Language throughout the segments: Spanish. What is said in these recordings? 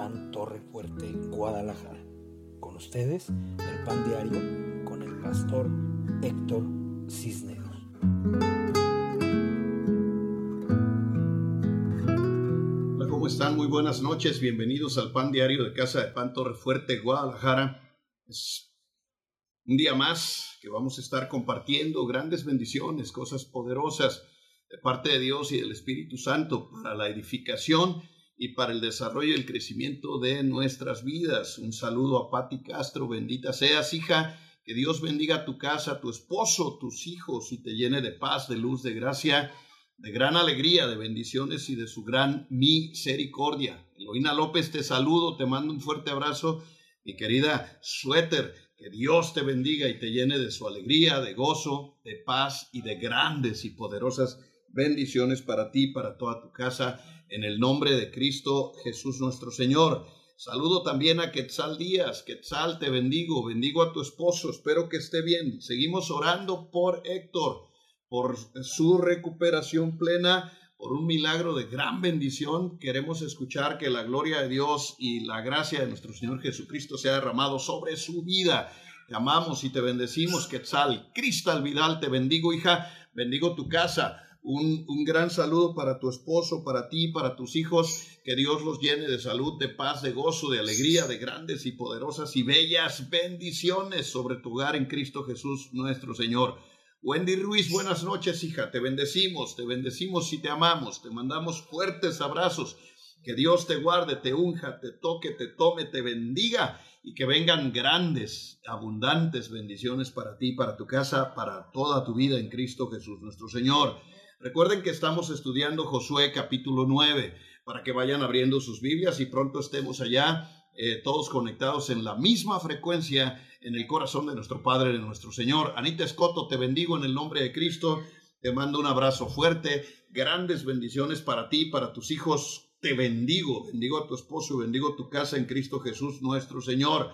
Pan Torre Fuerte, Guadalajara. Con ustedes, el Pan Diario con el pastor Héctor Cisneros. Hola, ¿cómo están? Muy buenas noches. Bienvenidos al Pan Diario de Casa de Pan Torre Fuerte, Guadalajara. Es un día más que vamos a estar compartiendo grandes bendiciones, cosas poderosas de parte de Dios y del Espíritu Santo para la edificación y para el desarrollo y el crecimiento de nuestras vidas. Un saludo a Patti Castro, bendita seas, hija, que Dios bendiga tu casa, tu esposo, tus hijos y te llene de paz, de luz, de gracia, de gran alegría, de bendiciones y de su gran misericordia. Eloína López, te saludo, te mando un fuerte abrazo, mi querida Suéter, que Dios te bendiga y te llene de su alegría, de gozo, de paz y de grandes y poderosas bendiciones para ti, para toda tu casa, en el nombre de Cristo Jesús nuestro Señor. Saludo también a Quetzal Díaz. Quetzal, te bendigo, bendigo a tu esposo, espero que esté bien. Seguimos orando por Héctor, por su recuperación plena, por un milagro de gran bendición. Queremos escuchar que la gloria de Dios y la gracia de nuestro Señor Jesucristo sea derramado sobre su vida. Te amamos y te bendecimos, Quetzal. Cristal Vidal, te bendigo, hija, bendigo tu casa un, gran saludo para tu esposo, para ti, para tus hijos. Que Dios los llene de salud, de paz, de gozo, de alegría, de grandes y poderosas y bellas bendiciones sobre tu hogar en Cristo Jesús nuestro Señor. Wendy Ruiz, buenas noches, hija. Te bendecimos, te bendecimos y te amamos. Te mandamos fuertes abrazos. Que Dios te guarde, te unja, te toque, te tome, te bendiga y que vengan grandes, abundantes bendiciones para ti, para tu casa, para toda tu vida en Cristo Jesús nuestro Señor. Recuerden que estamos estudiando Josué capítulo 9 para que vayan abriendo sus Biblias y pronto estemos allá eh, todos conectados en la misma frecuencia en el corazón de nuestro Padre, de nuestro Señor. Anita Escoto, te bendigo en el nombre de Cristo. Te mando un abrazo fuerte, grandes bendiciones para ti, para tus hijos. Te bendigo, bendigo a tu esposo, bendigo tu casa en Cristo Jesús nuestro Señor.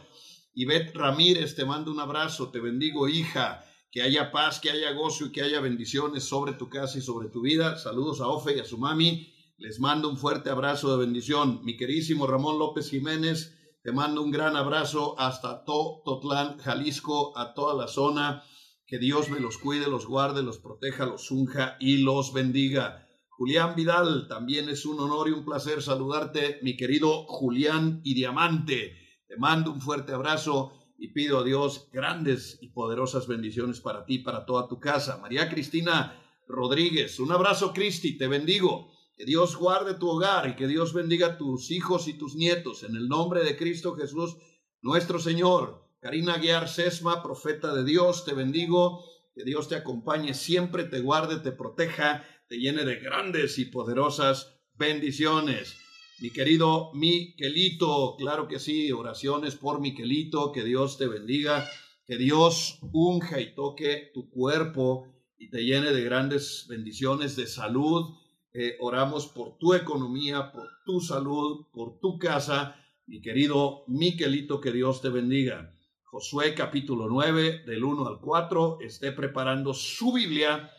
Ivette Ramírez, te mando un abrazo, te bendigo, hija que haya paz, que haya gozo y que haya bendiciones sobre tu casa y sobre tu vida. Saludos a Ofe y a su mami. Les mando un fuerte abrazo de bendición. Mi queridísimo Ramón López Jiménez, te mando un gran abrazo hasta Totlán, Jalisco, a toda la zona. Que Dios me los cuide, los guarde, los proteja, los unja y los bendiga. Julián Vidal, también es un honor y un placer saludarte, mi querido Julián y Diamante. Te mando un fuerte abrazo y pido a Dios grandes y poderosas bendiciones para ti, para toda tu casa. María Cristina Rodríguez, un abrazo Cristi, te bendigo. Que Dios guarde tu hogar y que Dios bendiga a tus hijos y tus nietos. En el nombre de Cristo Jesús, nuestro Señor. Karina Guiar Sesma, profeta de Dios, te bendigo. Que Dios te acompañe siempre, te guarde, te proteja, te llene de grandes y poderosas bendiciones. Mi querido Miquelito, claro que sí, oraciones por Miquelito, que Dios te bendiga, que Dios unja y toque tu cuerpo y te llene de grandes bendiciones de salud. Eh, oramos por tu economía, por tu salud, por tu casa. Mi querido Miquelito, que Dios te bendiga. Josué capítulo 9, del 1 al 4, esté preparando su Biblia,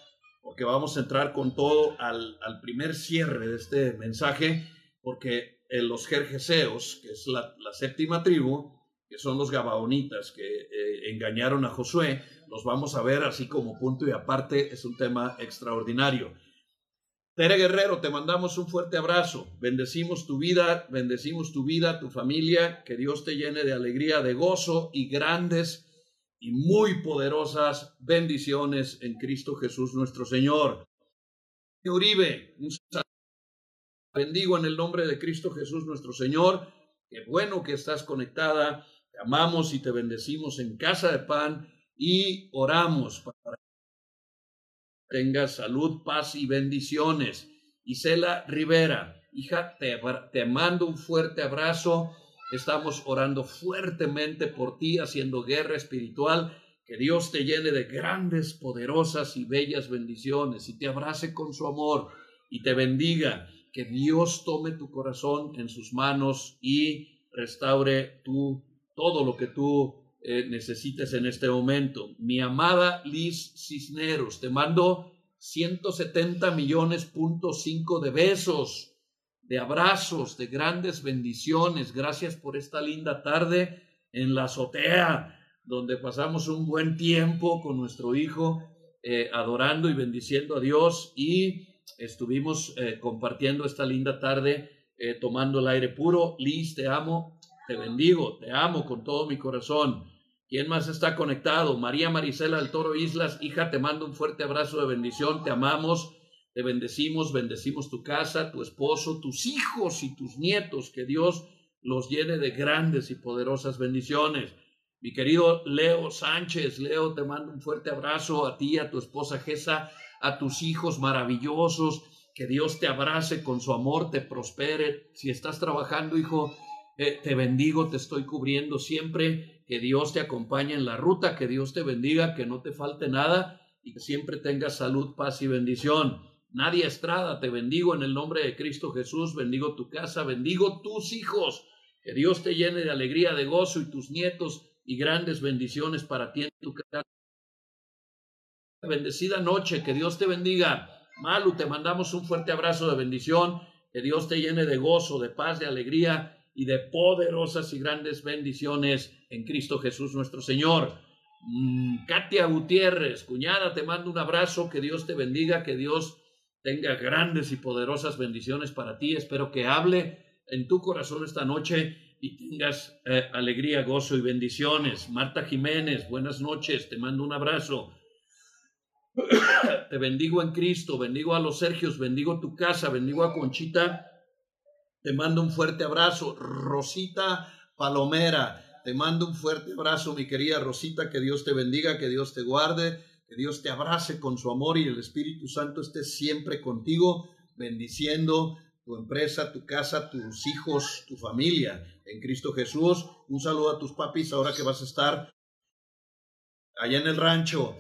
porque vamos a entrar con todo al, al primer cierre de este mensaje porque en los jerjeseos, que es la, séptima tribu, que son los gabaonitas que eh, engañaron a Josué, los vamos a ver así como punto y aparte, es un tema extraordinario. Tere Guerrero, te mandamos un fuerte abrazo, bendecimos tu vida, bendecimos tu vida, tu familia, que Dios te llene de alegría, de gozo y grandes y muy poderosas bendiciones en Cristo Jesús nuestro Señor. Uribe, un bendigo en el nombre de Cristo Jesús nuestro Señor. Qué bueno que estás conectada. Te amamos y te bendecimos en casa de pan y oramos para que tengas salud, paz y bendiciones. Isela Rivera, hija, te, te mando un fuerte abrazo. Estamos orando fuertemente por ti, haciendo guerra espiritual. Que Dios te llene de grandes, poderosas y bellas bendiciones y te abrace con su amor y te bendiga que Dios tome tu corazón en sus manos y restaure tú todo lo que tú eh, necesites en este momento. Mi amada Liz Cisneros, te mando 170 millones punto cinco de besos. de abrazos, de grandes bendiciones. Gracias por esta linda tarde en la azotea, donde pasamos un buen tiempo con nuestro hijo, eh, adorando y bendiciendo a Dios y estuvimos eh, compartiendo esta linda tarde, eh, tomando el aire puro. Liz, te amo, te bendigo, te amo con todo mi corazón. ¿Quién más está conectado? María Marisela del Toro Islas, hija, te mando un fuerte abrazo de bendición, te amamos te bendecimos, bendecimos tu casa, tu esposo, tus hijos y tus nietos, que Dios los llene de grandes y poderosas bendiciones. Mi querido Leo Sánchez, Leo, te mando un fuerte abrazo a ti, a tu esposa Gesa, a tus hijos maravillosos, que Dios te abrace con su amor, te prospere. Si estás trabajando, hijo, eh, te bendigo, te estoy cubriendo siempre, que Dios te acompañe en la ruta, que Dios te bendiga, que no te falte nada y que siempre tengas salud, paz y bendición. Nadia Estrada, te bendigo en el nombre de Cristo Jesús, bendigo tu casa, bendigo tus hijos, que Dios te llene de alegría, de gozo y tus nietos y grandes bendiciones para ti en tu casa. Bendecida noche, que Dios te bendiga. Malu, te mandamos un fuerte abrazo de bendición, que Dios te llene de gozo, de paz, de alegría y de poderosas y grandes bendiciones en Cristo Jesús nuestro Señor. Mm, Katia Gutiérrez, cuñada, te mando un abrazo, que Dios te bendiga, que Dios tenga grandes y poderosas bendiciones para ti. Espero que hable en tu corazón esta noche y tengas eh, alegría, gozo y bendiciones. Marta Jiménez, buenas noches, te mando un abrazo. te bendigo en Cristo, bendigo a los Sergios, bendigo tu casa, bendigo a Conchita. Te mando un fuerte abrazo. Rosita Palomera, te mando un fuerte abrazo, mi querida Rosita, que Dios te bendiga, que Dios te guarde que Dios te abrace con su amor y el Espíritu Santo esté siempre contigo, bendiciendo tu empresa, tu casa, tus hijos, tu familia en Cristo Jesús. Un saludo a tus papis ahora que vas a estar allá en el rancho.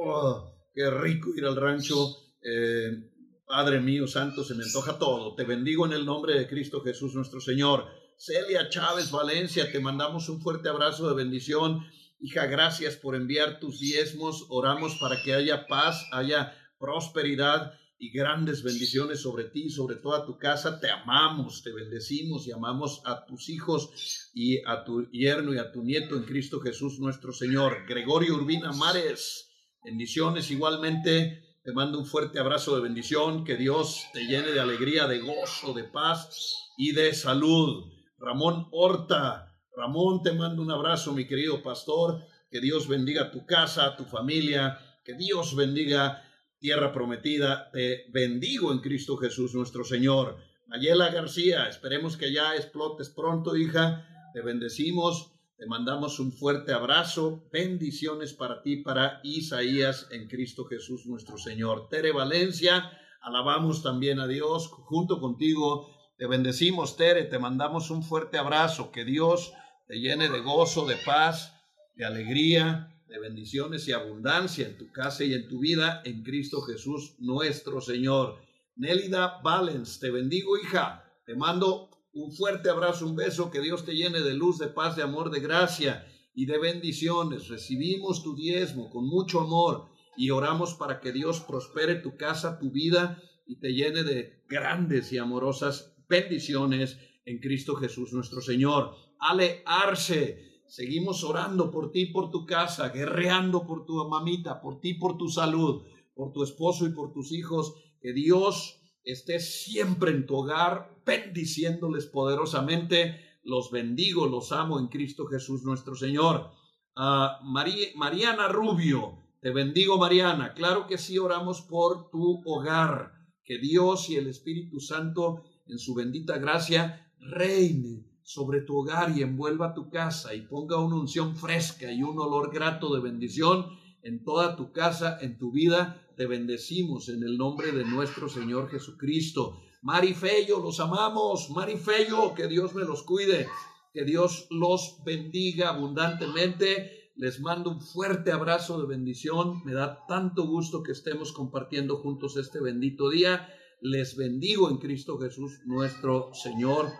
Oh, qué rico ir al rancho. Eh, Padre mío santo, se me antoja todo. Te bendigo en el nombre de Cristo Jesús nuestro Señor. Celia Chávez Valencia, te mandamos un fuerte abrazo de bendición Hija, gracias por enviar tus diezmos. Oramos para que haya paz, haya prosperidad y grandes bendiciones sobre ti, sobre toda tu casa. Te amamos, te bendecimos y amamos a tus hijos y a tu yerno y a tu nieto en Cristo Jesús nuestro Señor. Gregorio Urbina Mares, bendiciones igualmente. Te mando un fuerte abrazo de bendición, que Dios te llene de alegría, de gozo, de paz y de salud. Ramón Horta, Ramón, te mando un abrazo, mi querido pastor. Que Dios bendiga tu casa, tu familia. Que Dios bendiga tierra prometida. Te bendigo en Cristo Jesús nuestro Señor. Mayela García, esperemos que ya explotes pronto, hija. Te bendecimos. Te mandamos un fuerte abrazo. Bendiciones para ti, para Isaías en Cristo Jesús nuestro Señor. Tere Valencia, alabamos también a Dios junto contigo. Te bendecimos, Tere. Te mandamos un fuerte abrazo. Que Dios te llene de gozo, de paz, de alegría, de bendiciones y abundancia en tu casa y en tu vida en Cristo Jesús nuestro Señor. Nélida Valens, te bendigo hija, te mando un fuerte abrazo, un beso, que Dios te llene de luz, de paz, de amor, de gracia y de bendiciones. Recibimos tu diezmo con mucho amor y oramos para que Dios prospere tu casa, tu vida y te llene de grandes y amorosas bendiciones en Cristo Jesús nuestro Señor. Ale Arce, seguimos orando por ti, por tu casa, guerreando por tu mamita, por ti, por tu salud, por tu esposo y por tus hijos. Que Dios esté siempre en tu hogar, bendiciéndoles poderosamente. Los bendigo, los amo en Cristo Jesús nuestro Señor. Uh, Mariana Rubio, te bendigo Mariana. Claro que sí oramos por tu hogar. Que Dios y el Espíritu Santo en su bendita gracia reine sobre tu hogar y envuelva tu casa y ponga una unción fresca y un olor grato de bendición en toda tu casa, en tu vida. Te bendecimos en el nombre de nuestro Señor Jesucristo. Marifello, los amamos. Marifello, que Dios me los cuide, que Dios los bendiga abundantemente. Les mando un fuerte abrazo de bendición. Me da tanto gusto que estemos compartiendo juntos este bendito día. Les bendigo en Cristo Jesús, nuestro Señor.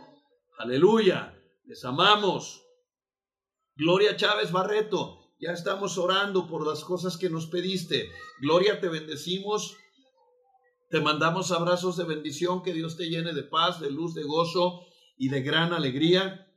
Aleluya. Les amamos. Gloria Chávez Barreto. Ya estamos orando por las cosas que nos pediste. Gloria, te bendecimos Te mandamos abrazos de bendición, que Dios te llene de paz, de luz, de gozo y de gran alegría.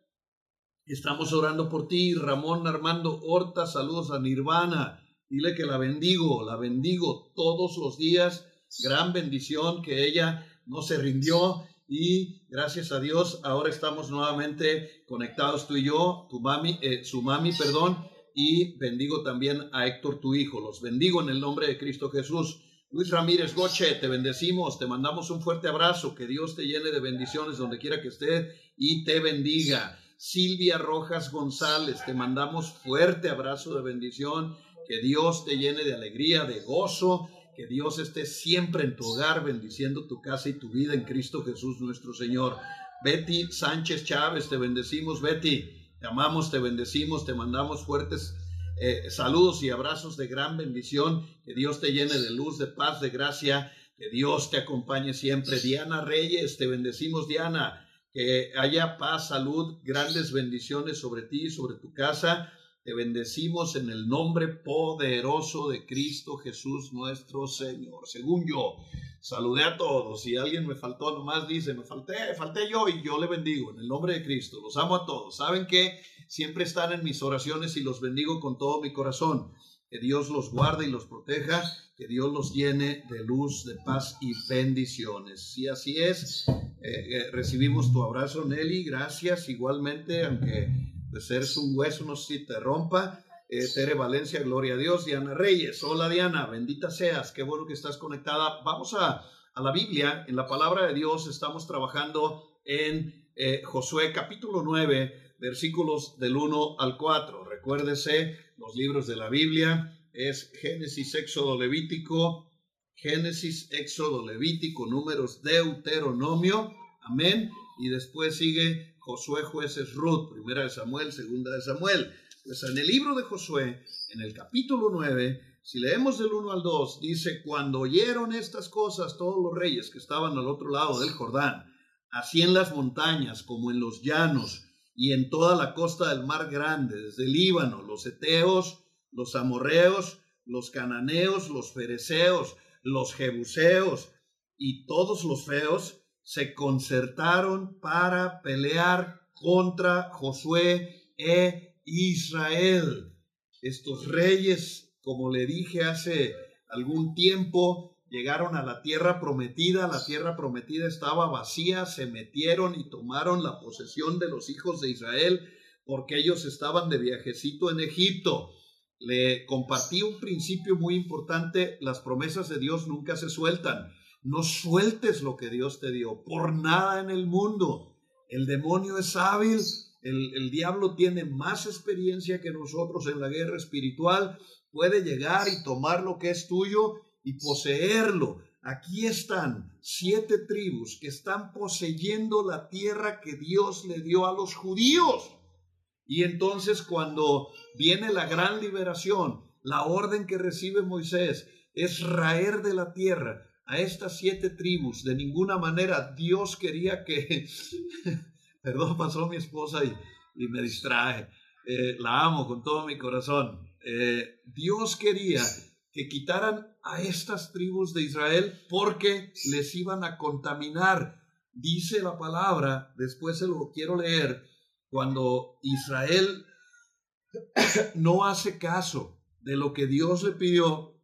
Estamos orando por ti, Ramón Armando Horta, saludos a Nirvana. Dile que la bendigo, la bendigo todos los días. Gran bendición que ella no se rindió y gracias a Dios ahora estamos nuevamente conectados tú y yo, tu mami, eh, su mami, perdón, y bendigo también a Héctor, tu hijo. Los bendigo en el nombre de Cristo Jesús. Luis Ramírez Goche, te bendecimos, te mandamos un fuerte abrazo, que Dios te llene de bendiciones donde quiera que esté y te bendiga. Silvia Rojas González, te mandamos fuerte abrazo de bendición, que Dios te llene de alegría, de gozo que Dios esté siempre en tu hogar, bendiciendo tu casa y tu vida en Cristo Jesús nuestro Señor. Betty Sánchez Chávez, te bendecimos, Betty. Te amamos, te bendecimos, te mandamos fuertes eh, saludos y abrazos de gran bendición. Que Dios te llene de luz, de paz, de gracia. Que Dios te acompañe siempre. Diana Reyes, te bendecimos, Diana. Que haya paz, salud, grandes bendiciones sobre ti, sobre tu casa. Te bendecimos en el nombre poderoso de Cristo Jesús nuestro Señor. Según yo, saludé a todos. Si alguien me faltó, nomás dice, me falté, falté yo y yo le bendigo en el nombre de Cristo. Los amo a todos. Saben que siempre están en mis oraciones y los bendigo con todo mi corazón. Que Dios los guarde y los proteja, que Dios los llene de luz, de paz y bendiciones. Si así es, eh, eh, recibimos tu abrazo, Nelly. Gracias igualmente, aunque de ser un hueso no se te rompa. Eh, Tere Valencia, gloria a Dios. Diana Reyes, hola Diana, bendita seas, qué bueno que estás conectada. Vamos a, a la Biblia, en la palabra de Dios estamos trabajando en eh, Josué capítulo 9, versículos del 1 al 4. Recuérdese, los libros de la Biblia es Génesis, Éxodo, Levítico, Génesis, Éxodo, Levítico, números, Deuteronomio, amén. Y después sigue Josué, jueces, Ruth, primera de Samuel, segunda de Samuel. Pues en el libro de Josué, en el capítulo 9, si leemos del 1 al 2, dice, cuando oyeron estas cosas todos los reyes que estaban al otro lado del Jordán, así en las montañas como en los llanos y en toda la costa del mar grande, desde Líbano, los eteos, los amorreos, los cananeos, los fereceos, los jebuseos y todos los feos, se concertaron para pelear contra Josué e Israel. Estos reyes, como le dije hace algún tiempo, llegaron a la tierra prometida, la tierra prometida estaba vacía, se metieron y tomaron la posesión de los hijos de Israel porque ellos estaban de viajecito en Egipto. Le compartí un principio muy importante, las promesas de Dios nunca se sueltan. No sueltes lo que Dios te dio, por nada en el mundo. El demonio es hábil, el, diablo tiene más experiencia que nosotros en la guerra espiritual, puede llegar y tomar lo que es tuyo y poseerlo. Aquí están siete tribus que están poseyendo la tierra que Dios le dio a los judíos. Y entonces cuando viene la gran liberación, la orden que recibe Moisés es raer de la tierra a estas siete tribus. De ninguna manera Dios quería que, perdón, pasó mi esposa y, me distrae. Eh, la amo con todo mi corazón. Eh, Dios quería que quitaran a estas tribus de Israel porque les iban a contaminar. Dice la palabra, después se lo quiero leer, cuando Israel no hace caso de lo que Dios le pidió,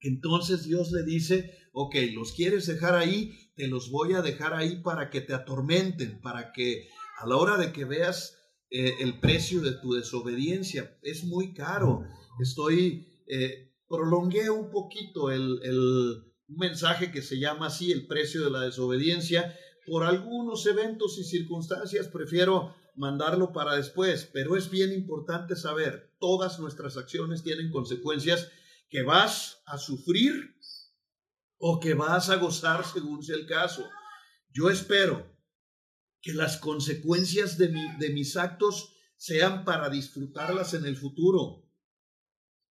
entonces Dios le dice, ok, los quieres dejar ahí, te los voy a dejar ahí para que te atormenten, para que a la hora de que veas eh, el precio de tu desobediencia, es muy caro. Estoy, eh, prolongué un poquito el, el mensaje que se llama así, el precio de la desobediencia. Por algunos eventos y circunstancias prefiero mandarlo para después, pero es bien importante saber, todas nuestras acciones tienen consecuencias que vas a sufrir o que vas a gozar según sea el caso. Yo espero que las consecuencias de, mis actos sean para disfrutarlas en el futuro,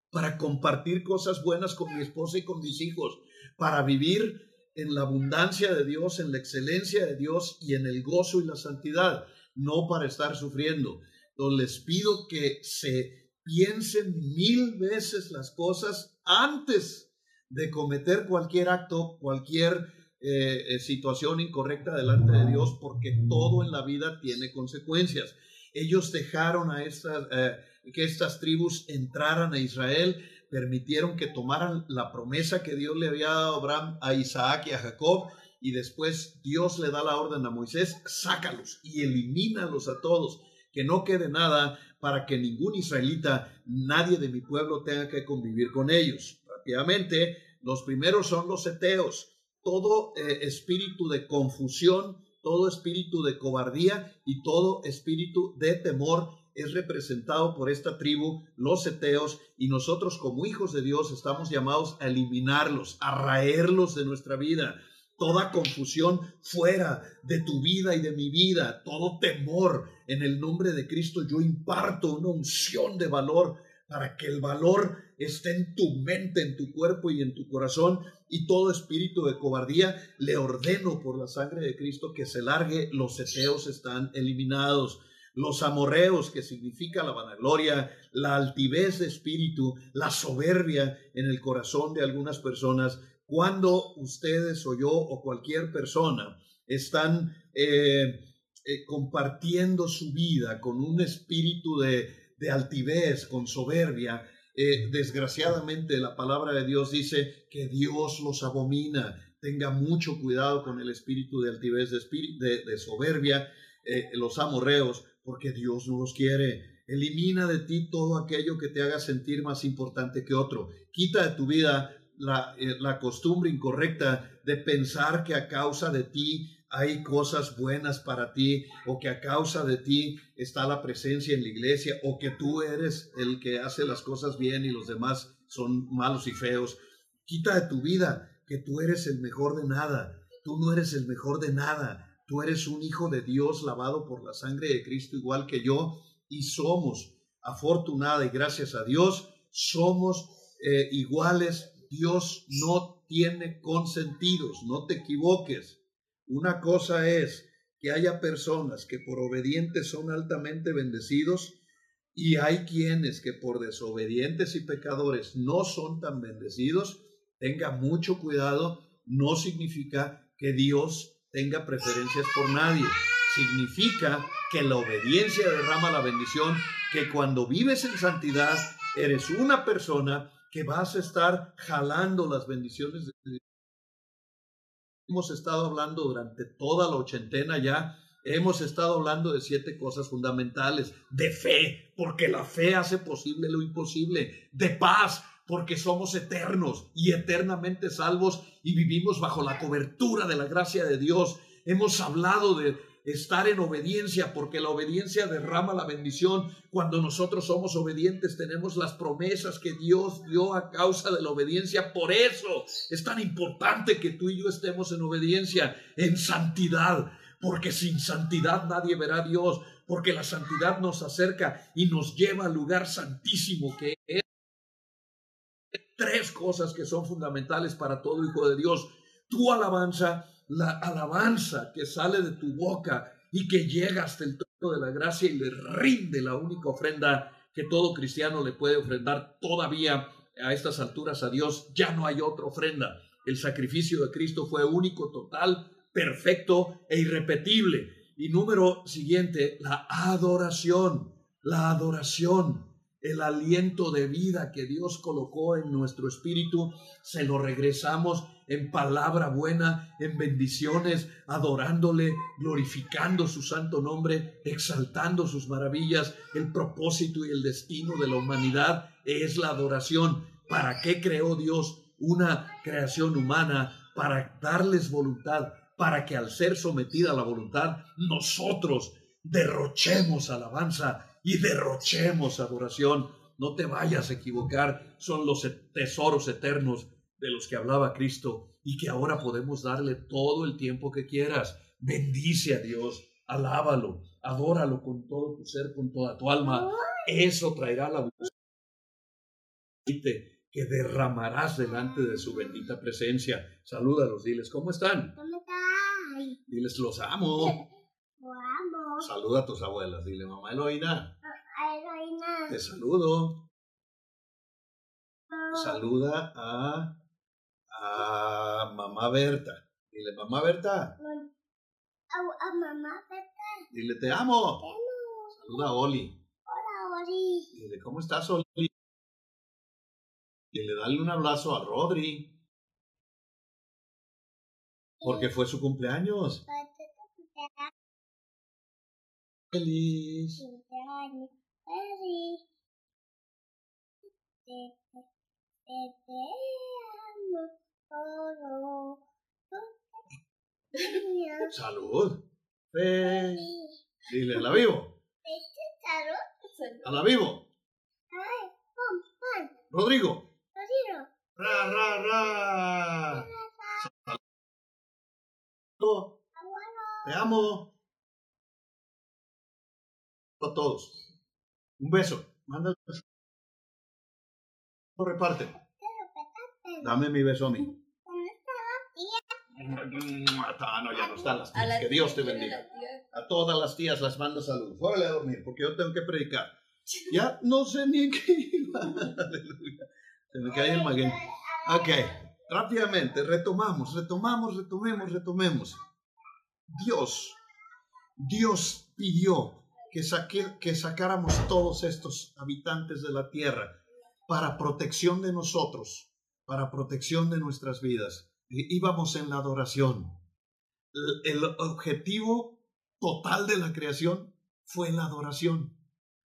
para compartir cosas buenas con mi esposa y con mis hijos, para vivir en la abundancia de Dios, en la excelencia de Dios y en el gozo y la santidad, no para estar sufriendo. Entonces les pido que se piensen mil veces las cosas antes de cometer cualquier acto, cualquier eh, eh, situación incorrecta delante de Dios, porque todo en la vida tiene consecuencias. Ellos dejaron a estas, eh, que estas tribus entraran a Israel, permitieron que tomaran la promesa que Dios le había dado a Abraham, a Isaac y a Jacob, y después Dios le da la orden a Moisés, sácalos y elimínalos a todos, que no quede nada para que ningún israelita, nadie de mi pueblo tenga que convivir con ellos. Rápidamente, los primeros son los eteos, todo eh, espíritu de confusión, todo espíritu de cobardía y todo espíritu de temor es representado por esta tribu, los eteos, y nosotros como hijos de Dios estamos llamados a eliminarlos, a raerlos de nuestra vida, toda confusión fuera de tu vida y de mi vida, todo temor. En el nombre de Cristo yo imparto una unción de valor para que el valor esté en tu mente, en tu cuerpo y en tu corazón, y todo espíritu de cobardía le ordeno por la sangre de Cristo que se largue, los eteos están eliminados. Los amorreos, que significa la vanagloria, la altivez de espíritu, la soberbia en el corazón de algunas personas, cuando ustedes o yo o cualquier persona están eh, eh, compartiendo su vida con un espíritu de, altivez, con soberbia, eh, desgraciadamente la palabra de Dios dice que Dios los abomina. Tenga mucho cuidado con el espíritu de altivez, de, de soberbia, los amorreos, porque Dios no los quiere. Elimina de ti todo aquello que te haga sentir más importante que otro. Quita de tu vida eh, la, costumbre incorrecta de pensar que a causa de ti hay cosas buenas para ti o que a causa de ti está la presencia en la iglesia o que tú eres el que hace las cosas bien y los demás son malos y feos. Quita de tu vida que tú eres el mejor de nada. Tú no eres el mejor de nada. Tú eres un hijo de Dios lavado por la sangre de Cristo igual que yo y somos afortunada y gracias a Dios somos eh, iguales Dios no tiene consentidos, no te equivoques. Una cosa es que haya personas que por obedientes son altamente bendecidos y hay quienes que por desobedientes y pecadores no son tan bendecidos. Tenga mucho cuidado, no significa que Dios tenga preferencias por nadie. Significa que la obediencia derrama la bendición, que cuando vives en santidad eres una persona que vas a estar jalando las bendiciones de. Hemos estado hablando durante toda la ochentena ya, hemos estado hablando de siete cosas fundamentales, de fe, porque la fe hace posible lo imposible, de paz, porque somos eternos y eternamente salvos y vivimos bajo la cobertura de la gracia de Dios. Hemos hablado de estar en obediencia, porque la obediencia derrama la bendición. Cuando nosotros somos obedientes, tenemos las promesas que Dios dio a causa de la obediencia. Por eso es tan importante que tú y yo estemos en obediencia, en santidad, porque sin santidad nadie verá a Dios, porque la santidad nos acerca y nos lleva al lugar santísimo que es. Tres cosas que son fundamentales para todo hijo de Dios. Tu alabanza, la alabanza que sale de tu boca y que llega hasta el trono de la gracia y le rinde la única ofrenda que todo cristiano le puede ofrendar todavía a estas alturas a Dios, ya no hay otra ofrenda. El sacrificio de Cristo fue único, total, perfecto e irrepetible. Y número siguiente, la adoración, la adoración el aliento de vida que Dios colocó en nuestro espíritu, se lo regresamos en palabra buena, en bendiciones, adorándole, glorificando su santo nombre, exaltando sus maravillas. El propósito y el destino de la humanidad es la adoración. ¿Para qué creó Dios una creación humana? Para darles voluntad, para que al ser sometida a la voluntad, nosotros derrochemos alabanza y derrochemos adoración. No te vayas a equivocar, son los tesoros eternos de los que hablaba Cristo y que ahora podemos darle todo el tiempo que quieras. Bendice a Dios, alábalo, adóralo con todo tu ser, con toda tu alma. Eso traerá la que derramarás delante de su bendita presencia. Salúdalos, diles, ¿cómo están? Diles, los amo. Saluda a tus abuelas. Dile, mamá Eloína. Eloína. Te saludo. Saluda a a mamá Berta. Dile, mamá Berta. A, mamá Berta. Dile, te amo. Te amo. Saluda a Oli. Hola, Oli. Dile, ¿cómo estás, Oli? Dile, dale un abrazo a Rodri. Porque fue su cumpleaños. Feliz. Cumpleaños. Feliz. Te, te, te amo. Salud. Fe. Dile, ¿a la vivo? ¿A la vivo? Rodrigo. Rodrigo. Ra, ra, ra. Te amo. A todos. Un beso. Manda. No reparte. Te lo petaste. Dame mi beso a mí. Ah, no, ya no están las tías. Que Dios te bendiga. A todas las tías las mando salud. Órale a dormir, porque yo tengo que predicar. Ya no sé ni en qué iba. Se me cae el maguey. Ok, rápidamente, retomamos, retomamos, retomemos, retomemos. Dios, Dios pidió que, saque- que sacáramos todos estos habitantes de la tierra para protección de nosotros, para protección de nuestras vidas. Íbamos en la adoración. El, el objetivo total de la creación fue la adoración.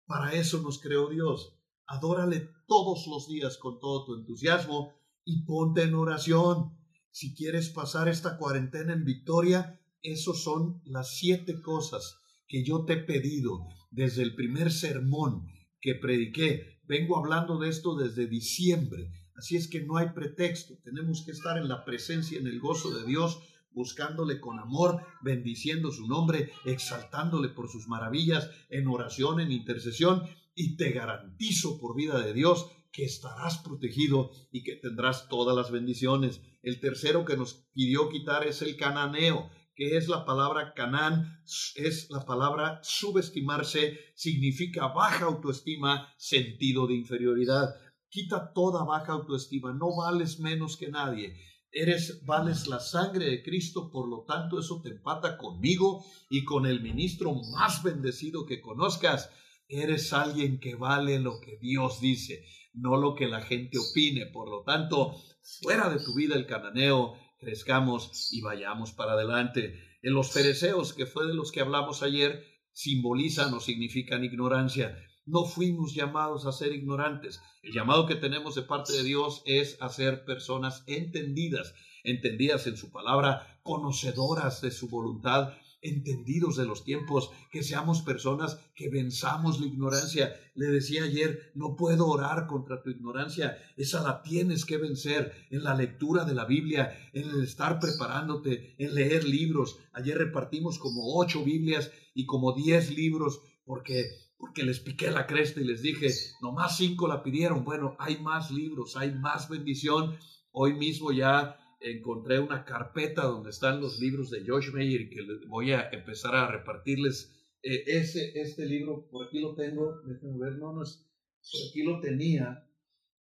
Para eso nos creó Dios. Adórale todos los días con todo tu entusiasmo y ponte en oración. Si quieres pasar esta cuarentena en victoria, esos son las siete cosas que yo te he pedido desde el primer sermón que prediqué. Vengo hablando de esto desde diciembre. Así es que no hay pretexto. Tenemos que estar en la presencia, en el gozo de Dios, buscándole con amor, bendiciendo su nombre, exaltándole por sus maravillas, en oración, en intercesión. Y te garantizo por vida de Dios que estarás protegido y que tendrás todas las bendiciones. El tercero que nos pidió quitar es el cananeo, que es la palabra canán, es la palabra subestimarse, significa baja autoestima, sentido de inferioridad. Quita toda baja autoestima, no vales menos que nadie. Eres, vales la sangre de Cristo, por lo tanto eso te empata conmigo y con el ministro más bendecido que conozcas. Eres alguien que vale lo que Dios dice, no lo que la gente opine. Por lo tanto, fuera de tu vida el cananeo, crezcamos y vayamos para adelante. En los fereceos, que fue de los que hablamos ayer, simbolizan o significan ignorancia. No fuimos llamados a ser ignorantes. El llamado que tenemos de parte de Dios es a ser personas entendidas, entendidas en su palabra, conocedoras de su voluntad, entendidos de los tiempos, que seamos personas que venzamos la ignorancia. Le decía ayer, no puedo orar contra tu ignorancia, esa la tienes que vencer en la lectura de la Biblia, en el estar preparándote, en leer libros. Ayer repartimos como ocho Biblias y como diez libros porque porque les piqué la cresta y les dije, nomás cinco la pidieron. Bueno, hay más libros, hay más bendición. Hoy mismo ya encontré una carpeta donde están los libros de Josh Meyer y que voy a empezar a repartirles. Eh, ese, este libro, por aquí lo tengo, déjenme ver, no, no es, por aquí lo tenía,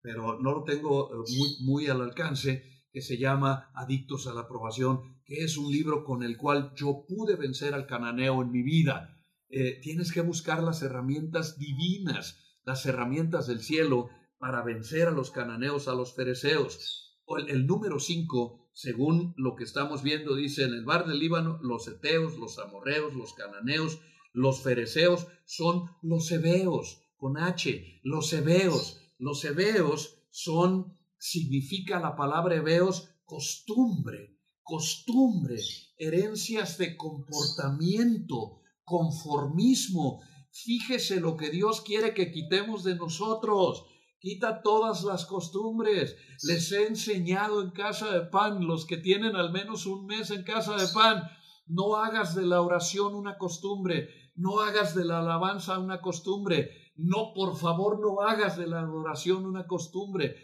pero no lo tengo eh, muy, muy al alcance, que se llama Adictos a la aprobación, que es un libro con el cual yo pude vencer al cananeo en mi vida. Eh, tienes que buscar las herramientas divinas, las herramientas del cielo para vencer a los cananeos, a los fereceos. El número 5, según lo que estamos viendo, dice en el bar del Líbano, los eteos, los amorreos, los cananeos, los fereceos son los hebeos, con H, los hebeos. Los hebeos son, significa la palabra hebeos, costumbre, costumbre, herencias de comportamiento, conformismo. Fíjese lo que Dios quiere que quitemos de nosotros. Quita todas las costumbres. Les he enseñado en casa de pan, los que tienen al menos un mes en casa de pan, no hagas de la oración una costumbre, no hagas de la alabanza una costumbre, no, por favor, no hagas de la adoración una costumbre.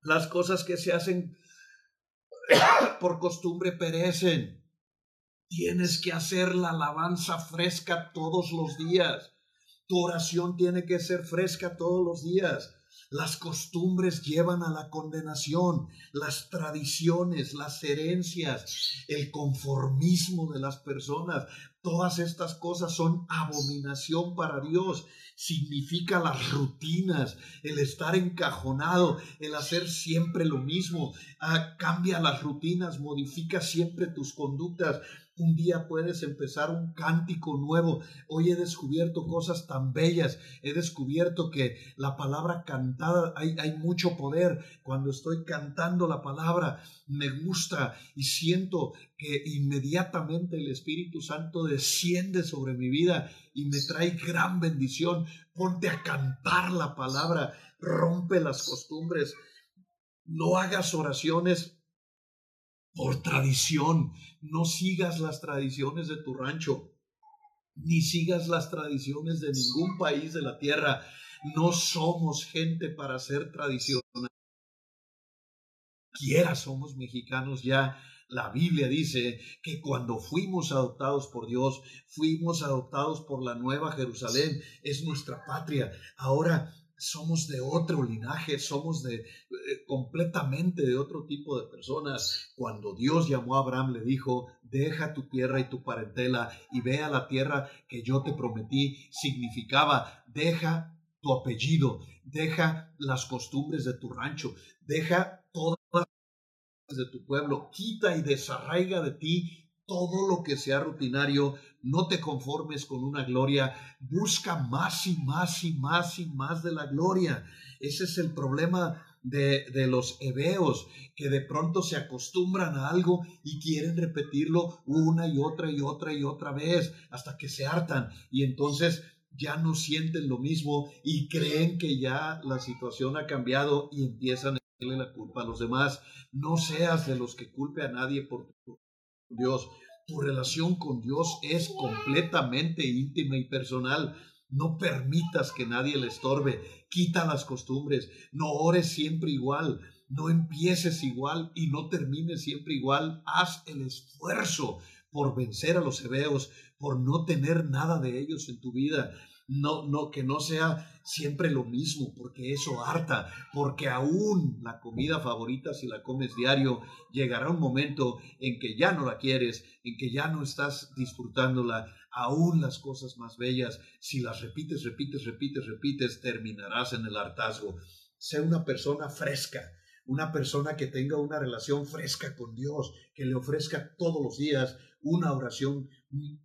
Las cosas que se hacen por costumbre perecen. Tienes que hacer la alabanza fresca todos los días. Tu oración tiene que ser fresca todos los días. Las costumbres llevan a la condenación, las tradiciones, las herencias, el conformismo de las personas, todas estas cosas son abominación para Dios. Significa las rutinas, el estar encajonado, el hacer siempre lo mismo. Ah, cambia las rutinas, modifica siempre tus conductas. Un día puedes empezar un cántico nuevo. Hoy he descubierto cosas tan bellas. He descubierto que la palabra cantada, hay, mucho poder. Cuando estoy cantando la palabra, me gusta y siento que inmediatamente el Espíritu Santo desciende sobre mi vida y me trae gran bendición. Ponte a cantar la palabra. Rompe las costumbres. No hagas oraciones por tradición. No sigas las tradiciones de tu rancho, ni sigas las tradiciones de ningún país de la tierra. No somos gente para ser tradicional. Quiera somos mexicanos ya. La Biblia dice que cuando fuimos adoptados por Dios, fuimos adoptados por la nueva Jerusalén, es nuestra patria. Ahora somos de otro linaje, somos de eh, completamente de otro tipo de personas. Cuando Dios llamó a Abraham le dijo, deja tu tierra y tu parentela y ve a la tierra que yo te prometí, significaba, deja tu apellido, deja las costumbres de tu rancho, deja todas las de tu pueblo, quita y desarraiga de ti todo lo que sea rutinario, no te conformes con una gloria, busca más y más y más y más de la gloria. Ese es el problema de, de, los hebeos, que de pronto se acostumbran a algo y quieren repetirlo una y otra y otra y otra vez hasta que se hartan y entonces ya no sienten lo mismo y creen que ya la situación ha cambiado y empiezan a darle la culpa a los demás. No seas de los que culpe a nadie por tu Dios. Tu relación con Dios es completamente íntima y personal. No permitas que nadie le estorbe. Quita las costumbres. No ores siempre igual. No empieces igual y no termines siempre igual. Haz el esfuerzo por vencer a los hebeos, por no tener nada de ellos en tu vida no, no, que no sea siempre lo mismo, porque eso harta, porque aún la comida favorita, si la comes diario, llegará un momento en que ya no la quieres, en que ya no estás disfrutándola, aún las cosas más bellas, si las repites, repites, repites, repites, terminarás en el hartazgo. Sé una persona fresca, una persona que tenga una relación fresca con Dios, que le ofrezca todos los días una oración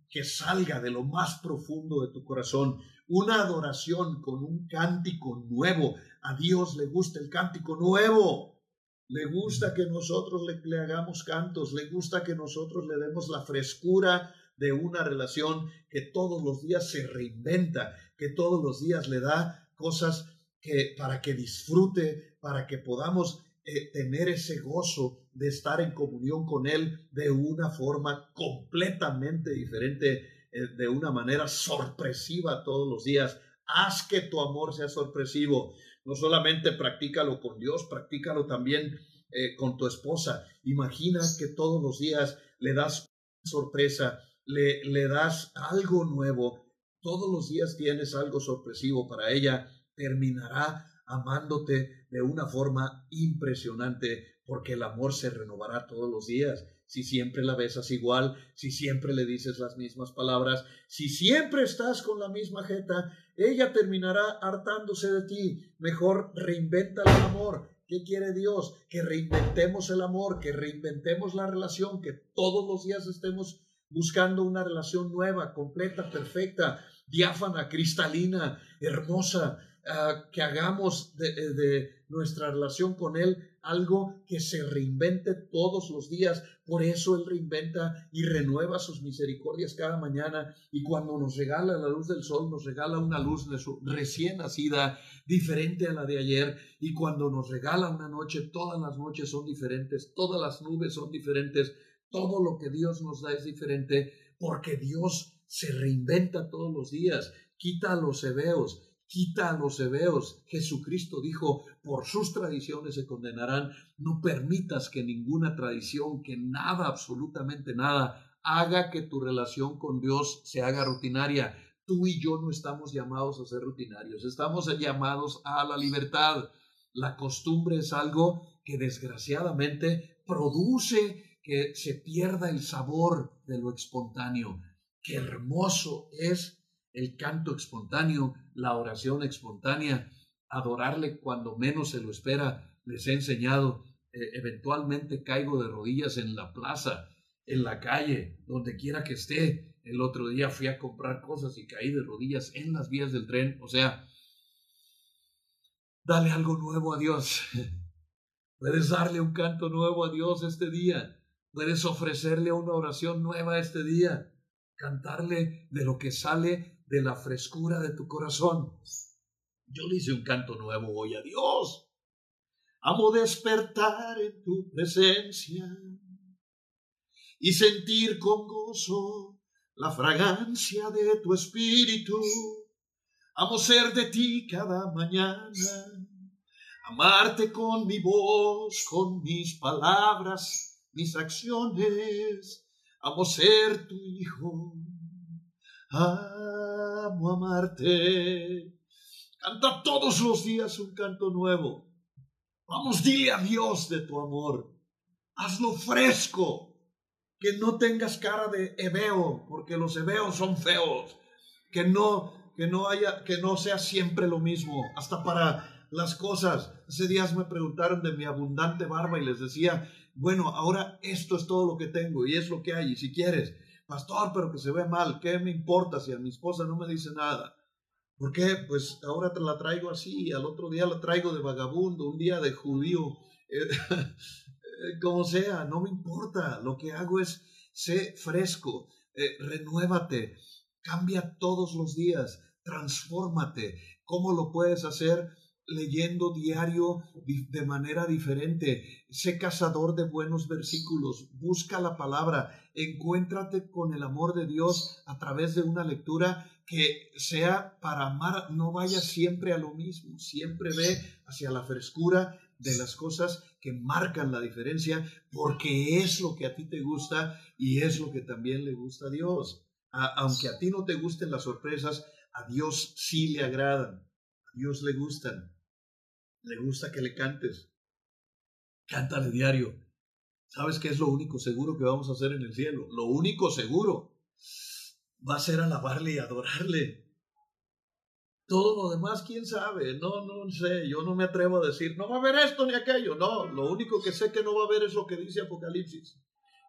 que salga de lo más profundo de tu corazón, una adoración con un cántico nuevo. A Dios le gusta el cántico nuevo. Le gusta que nosotros le, le, hagamos cantos, le gusta que nosotros le demos la frescura de una relación que todos los días se reinventa, que todos los días le da cosas que para que disfrute, para que podamos eh, tener ese gozo de estar en comunión con Él de una forma completamente diferente, eh, de una manera sorpresiva todos los días. Haz que tu amor sea sorpresivo. No solamente practícalo con Dios, practícalo también eh, con tu esposa. Imagina que todos los días le das sorpresa, le, le das algo nuevo. Todos los días tienes algo sorpresivo para ella. Terminará amándote de una forma impresionante, porque el amor se renovará todos los días. Si siempre la besas igual, si siempre le dices las mismas palabras, si siempre estás con la misma jeta, ella terminará hartándose de ti. Mejor reinventa el amor. ¿Qué quiere Dios? Que reinventemos el amor, que reinventemos la relación, que todos los días estemos buscando una relación nueva, completa, perfecta, diáfana, cristalina, hermosa, Ah, que hagamos de, eh, de, nuestra relación con Él algo que se reinvente todos los días. Por eso Él reinventa y renueva sus misericordias cada mañana. Y cuando nos regala la luz del sol, nos regala una luz recién nacida, diferente a la de ayer. Y cuando nos regala una noche, todas las noches son diferentes, todas las nubes son diferentes. Todo lo que Dios nos da es diferente porque Dios se reinventa todos los días. Quita a los hebeos, quita a los hebeos. Jesucristo dijo, por sus tradiciones se condenarán. No permitas que ninguna tradición, que nada, absolutamente nada, haga que tu relación con Dios se haga rutinaria. Tú y yo no estamos llamados a ser rutinarios, estamos llamados a la libertad. La costumbre es algo que desgraciadamente produce que se pierda el sabor de lo espontáneo. Qué hermoso es el canto espontáneo, la oración espontánea, adorarle cuando menos se lo espera. Les he enseñado, eh, eventualmente caigo de rodillas en la plaza, en la calle, donde quiera que esté. El otro día fui a comprar cosas y caí de rodillas en las vías del tren. O sea, dale algo nuevo a Dios. Puedes darle un canto nuevo a Dios este día. Puedes ofrecerle una oración nueva este día. Cantarle de lo que sale de la frescura de tu corazón. Yo le hice un canto nuevo hoy a Dios. Amo despertar en tu presencia y sentir con gozo la fragancia de tu espíritu. Amo ser de ti cada mañana, amarte con mi voz, con mis palabras, mis acciones. Amo ser tu hijo, amo amarte. Canta todos los días un canto nuevo. Vamos, dile a Dios de tu amor. Hazlo fresco que no tengas cara de hebeo, porque los hebeos son feos, que no, que no haya, que no sea siempre lo mismo, hasta para las cosas. Hace días me preguntaron de mi abundante barba y les decía, bueno, ahora esto es todo lo que tengo y es lo que hay, y si quieres, pastor, pero que se ve mal, ¿qué me importa si a mi esposa no me dice nada? ¿Por qué? Pues ahora te la traigo así, al otro día la traigo de vagabundo, un día de judío. Eh, como sea, no me importa. Lo que hago es, sé fresco, eh, renuévate, cambia todos los días, transfórmate. ¿Cómo lo puedes hacer? Leyendo diario de manera diferente. Sé cazador de buenos versículos. Busca la palabra. Encuéntrate con el amor de Dios a través de una lectura que sea para amar. No vaya siempre a lo mismo. Siempre ve hacia la frescura de las cosas que marcan la diferencia porque es lo que a ti te gusta y es lo que también le gusta a Dios. aunque a ti no te gusten las sorpresas, a Dios sí le agradan, Dios le gustan. Le gusta que le cantes. Cántale diario. ¿Sabes qué es lo único seguro que vamos a hacer en el cielo? Lo único seguro va a ser alabarle y adorarle. Todo lo demás, quién sabe, no, no sé, yo no me atrevo a decir, no va a haber esto ni aquello, no, lo único que sé que no va a haber es lo que dice Apocalipsis,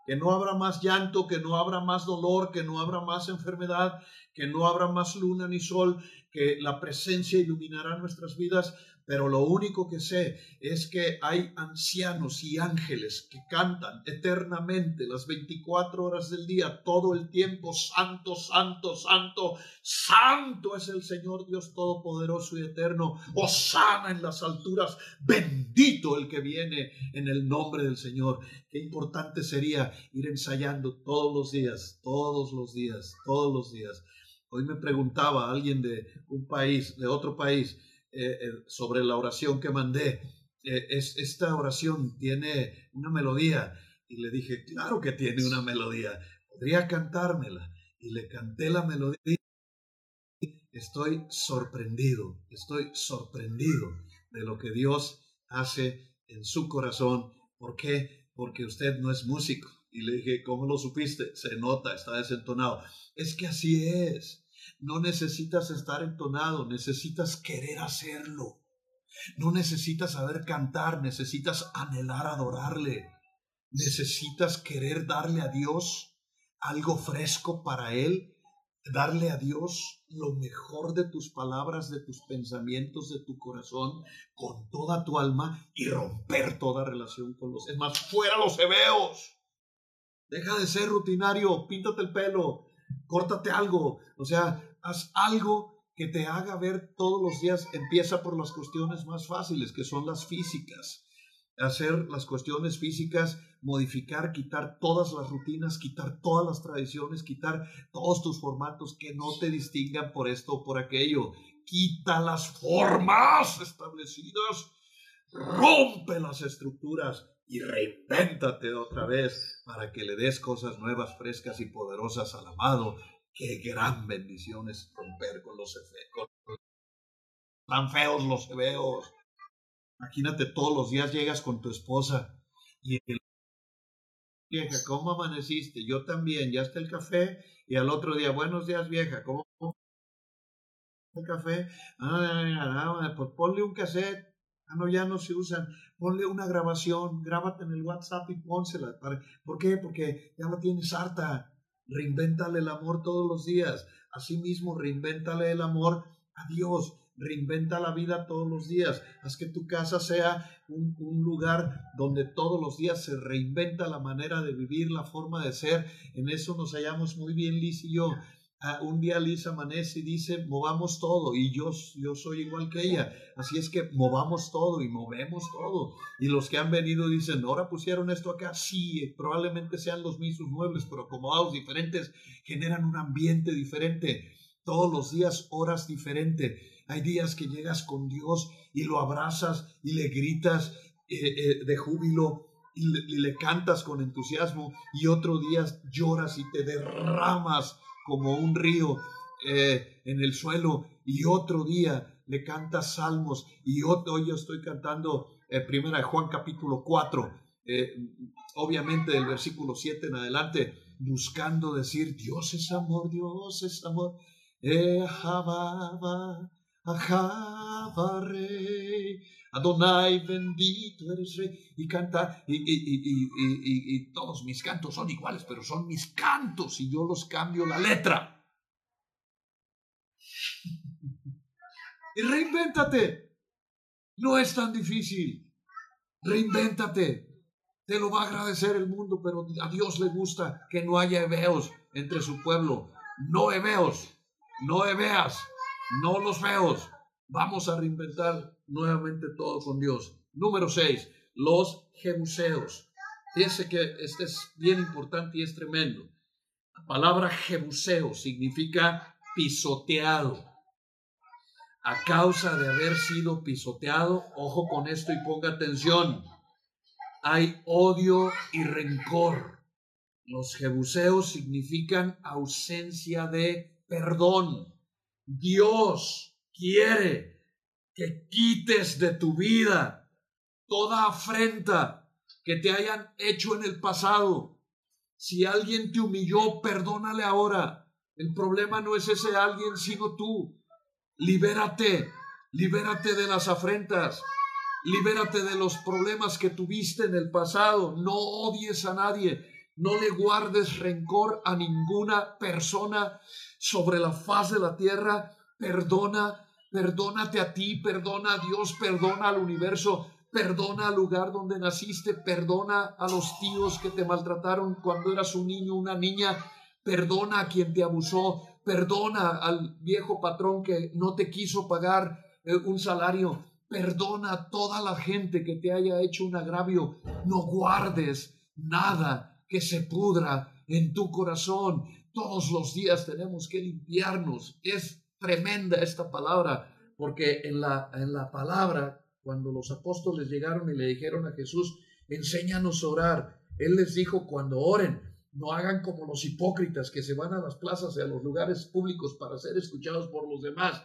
que no habrá más llanto, que no habrá más dolor, que no habrá más enfermedad, que no habrá más luna ni sol, que la presencia iluminará nuestras vidas, pero lo único que sé es que hay ancianos y ángeles que cantan eternamente las 24 horas del día, todo el tiempo, santo, santo, santo, santo es el Señor Dios Todopoderoso y Eterno, osana en las alturas, bendito el que viene en el nombre del Señor. Qué importante sería ir ensayando todos los días, todos los días, todos los días. Hoy me preguntaba alguien de un país, de otro país, eh, eh, sobre la oración que mandé. Eh, es, esta oración tiene una melodía. Y le dije, claro que tiene una melodía. Podría cantármela. Y le canté la melodía. Estoy sorprendido, estoy sorprendido de lo que Dios hace en su corazón. ¿Por qué? Porque usted no es músico. Y le dije, ¿cómo lo supiste? Se nota, está desentonado. Es que así es. No necesitas estar entonado, necesitas querer hacerlo. No necesitas saber cantar, necesitas anhelar adorarle. Necesitas querer darle a Dios algo fresco para Él, darle a Dios lo mejor de tus palabras, de tus pensamientos, de tu corazón, con toda tu alma y romper toda relación con los demás. Fuera los hebeos. Deja de ser rutinario, píntate el pelo, córtate algo. O sea, haz algo que te haga ver todos los días. Empieza por las cuestiones más fáciles, que son las físicas. Hacer las cuestiones físicas, modificar, quitar todas las rutinas, quitar todas las tradiciones, quitar todos tus formatos que no te distingan por esto o por aquello. Quita las formas establecidas, rompe las estructuras y reinvéntate otra vez para que le des cosas nuevas, frescas y poderosas al amado Qué gran bendición es romper con los efectos. Tan feos los feos. Imagínate, todos los días llegas con tu esposa y el vieja, ¿cómo amaneciste? Yo también, ya está el café. Y al otro día, buenos días, vieja, ¿cómo el café? Ah, pues ponle un cassette. Ah, no, ya no se usan. Ponle una grabación, grábate en el WhatsApp y pónsela. ¿Por qué? Porque ya la tienes harta. Reinvéntale el amor todos los días. Asimismo, reinvéntale el amor a Dios reinventa la vida todos los días, haz que tu casa sea un, lugar donde todos los días se reinventa la manera de vivir, la forma de ser. En eso nos hallamos muy bien Liz y yo. Ah, un día Liz amanece y dice, movamos todo, y yo, yo soy igual que ella. Así es que movamos todo y movemos todo. Y los que han venido dicen, ahora pusieron esto acá. Sí, probablemente sean los mismos muebles, pero acomodados diferentes, generan un ambiente diferente. Todos los días, horas diferentes hay días que llegas con Dios y lo abrazas y le gritas eh, eh, de júbilo y le, cantas con entusiasmo y otro día lloras y te derramas como un río eh, en el suelo y otro día le cantas salmos y hoy yo estoy cantando primera de Juan capítulo 4, obviamente del versículo 7 en adelante, buscando decir Dios es amor, Dios es amor. Ajaba rey, Adonai bendito eres rey. Y canta, y, y, todos mis cantos son iguales, pero son mis cantos y yo los cambio la letra. Y reinvéntate. No es tan difícil. Reinvéntate. Te lo va a agradecer el mundo, pero a Dios le gusta que no haya hebeos entre su pueblo. No hebeos, no hebeas no los feos. Vamos a reinventar nuevamente todo con Dios. Número 6, los jebuseos. Fíjense que este es bien importante y es tremendo. La palabra jebuseo significa pisoteado. A causa de haber sido pisoteado, ojo con esto y ponga atención, hay odio y rencor. Los jebuseos significan ausencia de perdón. Dios quiere que quites de tu vida toda afrenta que te hayan hecho en el pasado. Si alguien te humilló, perdónale ahora. El problema no es ese alguien, sino tú. Libérate, libérate de las afrentas, libérate de los problemas que tuviste en el pasado. No odies a nadie, no le guardes rencor a ninguna persona sobre la faz de la tierra. Perdona, perdónate a ti, perdona a Dios, perdona al universo, perdona al lugar donde naciste, perdona a los tíos que te maltrataron cuando eras un niño, una niña, perdona a quien te abusó, perdona al viejo patrón que no te quiso pagar eh, un salario, perdona a toda la gente que te haya hecho un agravio, no guardes nada que se pudra en tu corazón. Todos los días tenemos que limpiarnos. Es tremenda esta palabra, porque en la, en la palabra, cuando los apóstoles llegaron y le dijeron a Jesús, enséñanos a orar, Él les dijo, cuando oren, no hagan como los hipócritas que se van a las plazas y a los lugares públicos para ser escuchados por los demás.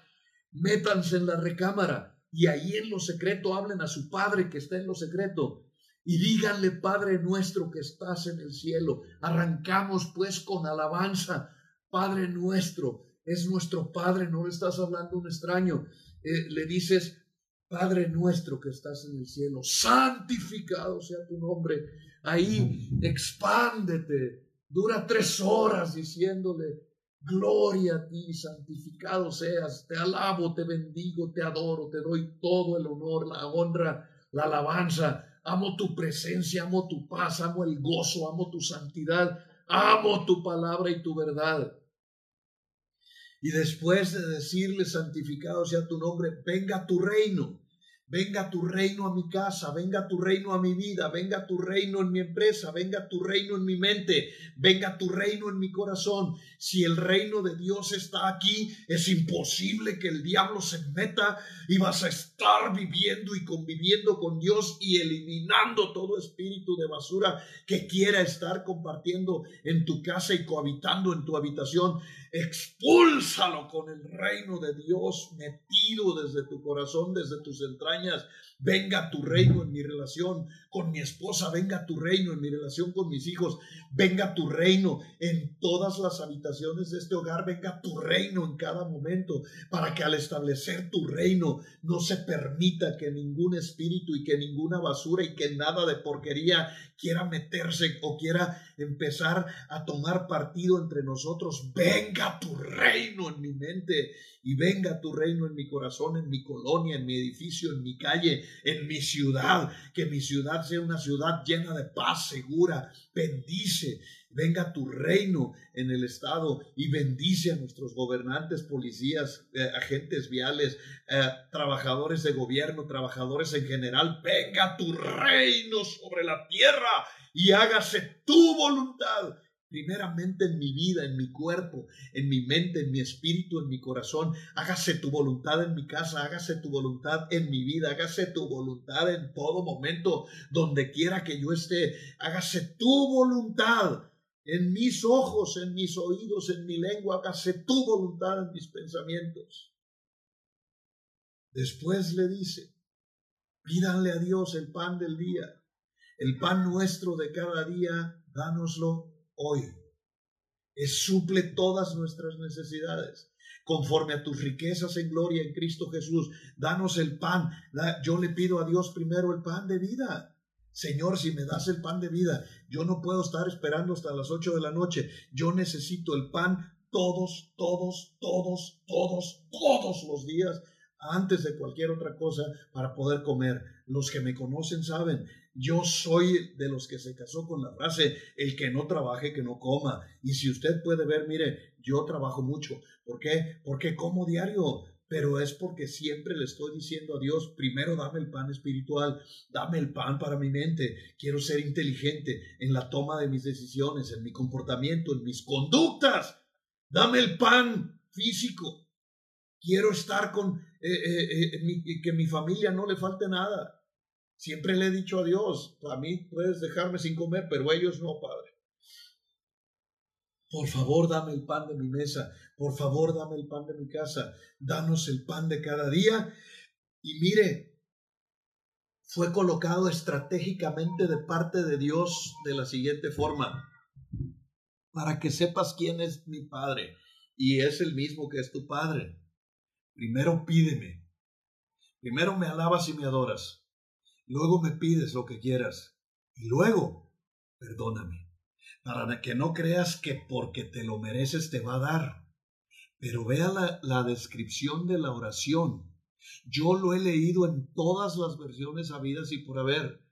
Métanse en la recámara y ahí en lo secreto hablen a su Padre que está en lo secreto y díganle, Padre nuestro que estás en el cielo. Arrancamos pues con alabanza, Padre nuestro, es nuestro Padre, no le estás hablando a un extraño. Eh, le dices, Padre nuestro que estás en el cielo, santificado sea tu nombre. Ahí expándete, dura tres horas diciéndole, gloria a ti, santificado seas, te alabo, te bendigo, te adoro, te doy todo el honor, la honra, la alabanza Amo tu presencia, amo tu paz, amo el gozo, amo tu santidad, amo tu palabra y tu verdad. Y después de decirle, santificado sea tu nombre, venga tu reino. Venga tu reino a mi casa, venga tu reino a mi vida, venga tu reino en mi empresa, venga tu reino en mi mente, venga tu reino en mi corazón. Si el reino de Dios está aquí, es imposible que el diablo se meta y vas a estar viviendo y conviviendo con Dios y eliminando todo espíritu de basura que quiera estar compartiendo en tu casa y cohabitando en tu habitación. Expúlsalo con el reino de Dios metido desde tu corazón, desde tus entrañas. Venga tu reino en mi relación con mi esposa, venga tu reino en mi relación con mis hijos, venga tu reino en todas las habitaciones de este hogar, venga tu reino en cada momento, para que al establecer tu reino no se permita que ningún espíritu y que ninguna basura y que nada de porquería quiera meterse o quiera empezar a tomar partido entre nosotros. Venga tu reino en mi mente y venga tu reino en mi corazón, en mi colonia, en mi edificio, en mi calle, en mi ciudad. Que mi ciudad sea una ciudad llena de paz, segura. Bendice. Venga tu reino en el Estado y bendice a nuestros gobernantes, policías, eh, agentes viales, eh, trabajadores de gobierno, trabajadores en general. Venga tu reino sobre la tierra y hágase tu voluntad primeramente en mi vida, en mi cuerpo, en mi mente, en mi espíritu, en mi corazón. Hágase tu voluntad en mi casa, hágase tu voluntad en mi vida, hágase tu voluntad en todo momento, donde quiera que yo esté. Hágase tu voluntad en mis ojos, en mis oídos, en mi lengua, hágase tu voluntad en mis pensamientos. Después le dice, pídanle a Dios el pan del día, el pan nuestro de cada día, dánoslo hoy. Es suple todas nuestras necesidades. Conforme a tus riquezas en gloria en Cristo Jesús, danos el pan. Yo le pido a Dios primero el pan de vida. Señor, si me das el pan de vida, yo no puedo estar esperando hasta las ocho de la noche. Yo necesito el pan todos, todos, todos, todos, todos los días antes de cualquier otra cosa para poder comer. Los que me conocen saben, yo soy de los que se casó con la frase, el que no trabaje, que no coma. Y si usted puede ver, mire, yo trabajo mucho. ¿Por qué? Porque como diario. Pero es porque siempre le estoy diciendo a Dios, primero dame el pan espiritual, dame el pan para mi mente. Quiero ser inteligente en la toma de mis decisiones, en mi comportamiento, en mis conductas. Dame el pan físico. Quiero estar con eh, eh, eh, que mi familia no le falte nada. Siempre le he dicho a Dios, a mí puedes dejarme sin comer, pero ellos no, Padre. Por favor, dame el pan de mi mesa. Por favor, dame el pan de mi casa. Danos el pan de cada día. Y mire, fue colocado estratégicamente de parte de Dios de la siguiente forma. Para que sepas quién es mi Padre. Y es el mismo que es tu Padre. Primero pídeme. Primero me alabas y me adoras. Luego me pides lo que quieras. Y luego, perdóname. Para que no creas que porque te lo mereces te va a dar. Pero vea la, la descripción de la oración. Yo lo he leído en todas las versiones habidas y por haber.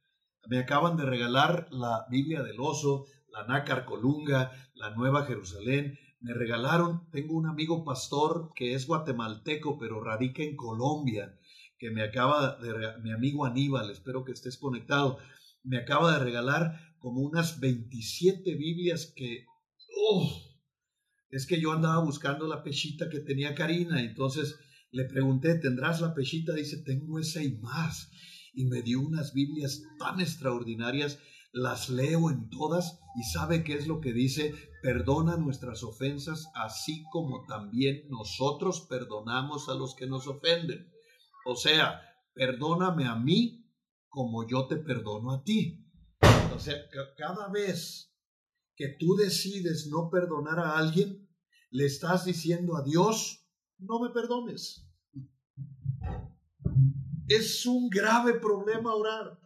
Me acaban de regalar la Biblia del Oso, la Nácar Colunga, la Nueva Jerusalén. Me regalaron, tengo un amigo pastor que es guatemalteco, pero radica en Colombia que me acaba de, mi amigo Aníbal, espero que estés conectado, me acaba de regalar como unas 27 Biblias que, es que yo andaba buscando la pechita que tenía Karina, entonces le pregunté, ¿tendrás la pechita? Dice, tengo esa y más. Y me dio unas Biblias tan extraordinarias, las leo en todas y sabe qué es lo que dice, perdona nuestras ofensas, así como también nosotros perdonamos a los que nos ofenden. O sea, perdóname a mí como yo te perdono a ti. O sea, cada vez que tú decides no perdonar a alguien, le estás diciendo a Dios, no me perdones. Es un grave problema orar.